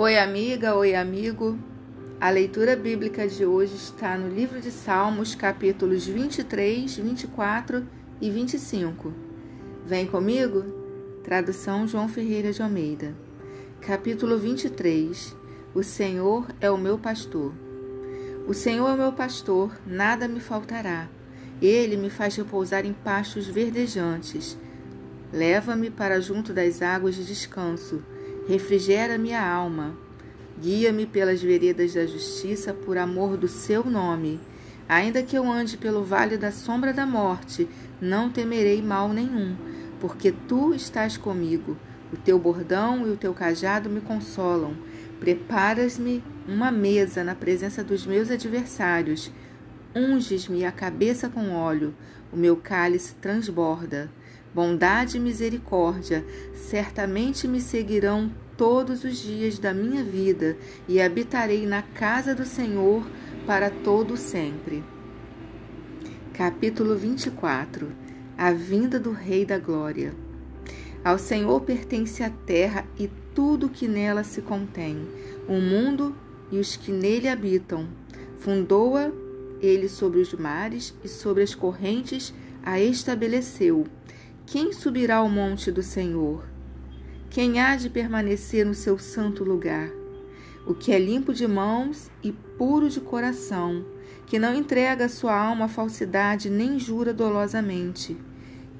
Oi, amiga, oi, amigo. A leitura bíblica de hoje está no livro de Salmos, capítulos 23, 24 e 25. Vem comigo? Tradução João Ferreira de Almeida. Capítulo 23. O Senhor é o meu pastor. O Senhor é o meu pastor, nada me faltará. Ele me faz repousar em pastos verdejantes. Leva-me para junto das águas de descanso refrigera minha alma. Guia-me pelas veredas da justiça por amor do seu nome. Ainda que eu ande pelo vale da sombra da morte, não temerei mal nenhum, porque tu estás comigo. O teu bordão e o teu cajado me consolam. Preparas-me uma mesa na presença dos meus adversários. Unges-me a cabeça com óleo, o meu cálice transborda. Bondade e misericórdia certamente me seguirão todos os dias da minha vida e habitarei na casa do Senhor para todo sempre. Capítulo 24 A vinda do Rei da Glória. Ao Senhor pertence a terra e tudo que nela se contém, o mundo e os que nele habitam. Fundou-a ele sobre os mares e sobre as correntes a estabeleceu. Quem subirá ao monte do Senhor? Quem há de permanecer no seu santo lugar? O que é limpo de mãos e puro de coração, que não entrega a sua alma à falsidade nem jura dolosamente.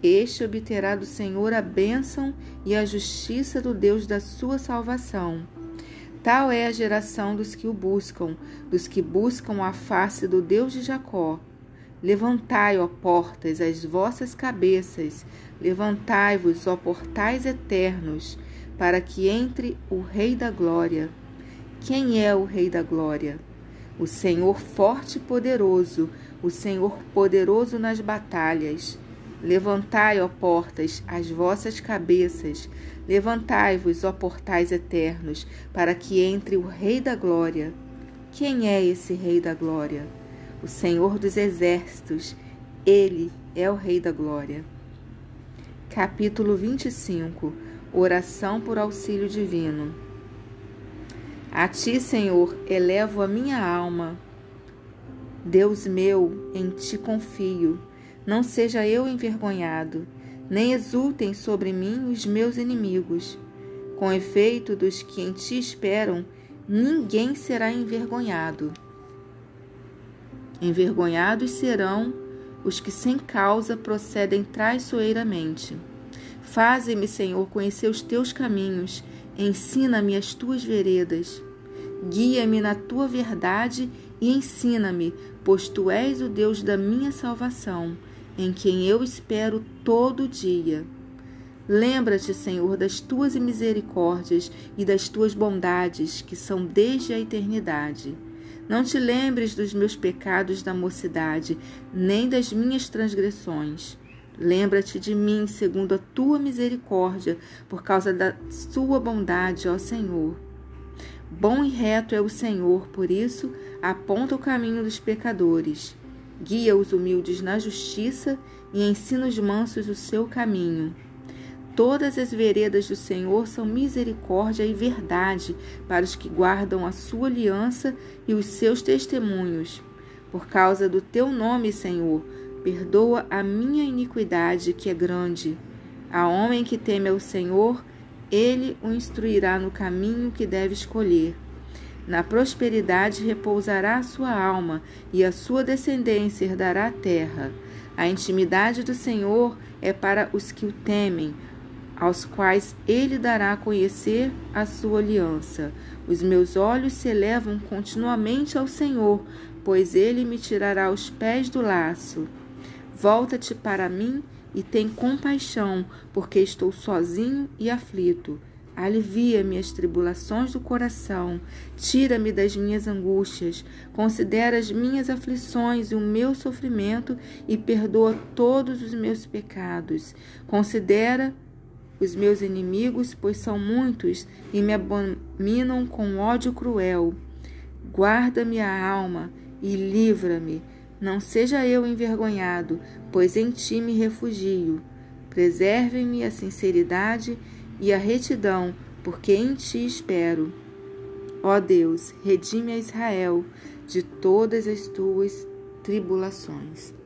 Este obterá do Senhor a bênção e a justiça do Deus da sua salvação. Tal é a geração dos que o buscam, dos que buscam a face do Deus de Jacó. Levantai, ó portas, as vossas cabeças, levantai-vos, ó portais eternos, para que entre o Rei da Glória. Quem é o Rei da Glória? O Senhor forte e poderoso, o Senhor poderoso nas batalhas. Levantai, ó portas, as vossas cabeças, levantai-vos, ó portais eternos, para que entre o Rei da Glória. Quem é esse Rei da Glória? o Senhor dos Exércitos, Ele é o Rei da Glória. Capítulo 25 Oração por auxílio divino. A Ti, Senhor, elevo a minha alma. Deus meu, em Ti confio. Não seja eu envergonhado, nem exultem sobre mim os meus inimigos. Com efeito, dos que em Ti esperam, ninguém será envergonhado. Envergonhados serão os que sem causa procedem traiçoeiramente. Faze-me, Senhor, conhecer os teus caminhos, ensina-me as tuas veredas. Guia-me na tua verdade e ensina-me, pois tu és o Deus da minha salvação, em quem eu espero todo dia. Lembra-te, Senhor, das tuas misericórdias e das tuas bondades, que são desde a eternidade. Não te lembres dos meus pecados da mocidade, nem das minhas transgressões. Lembra-te de mim segundo a tua misericórdia, por causa da sua bondade, ó Senhor. Bom e reto é o Senhor, por isso aponta o caminho dos pecadores. Guia os humildes na justiça e ensina os mansos o seu caminho. Todas as veredas do Senhor são misericórdia e verdade para os que guardam a sua aliança e os seus testemunhos. Por causa do teu nome, Senhor, perdoa a minha iniquidade, que é grande. A homem que teme ao Senhor, ele o instruirá no caminho que deve escolher. Na prosperidade repousará a sua alma, e a sua descendência herdará a terra. A intimidade do Senhor é para os que o temem aos quais ele dará a conhecer a sua aliança. Os meus olhos se elevam continuamente ao Senhor, pois ele me tirará os pés do laço. Volta-te para mim e tem compaixão, porque estou sozinho e aflito. Alivia-me as tribulações do coração, tira-me das minhas angústias, considera as minhas aflições e o meu sofrimento e perdoa todos os meus pecados. Considera os meus inimigos, pois são muitos e me abominam com ódio cruel. Guarda-me a alma e livra-me. Não seja eu envergonhado, pois em ti me refugio. Preserve-me a sinceridade e a retidão, porque em ti espero. Ó Deus, redime a Israel de todas as tuas tribulações.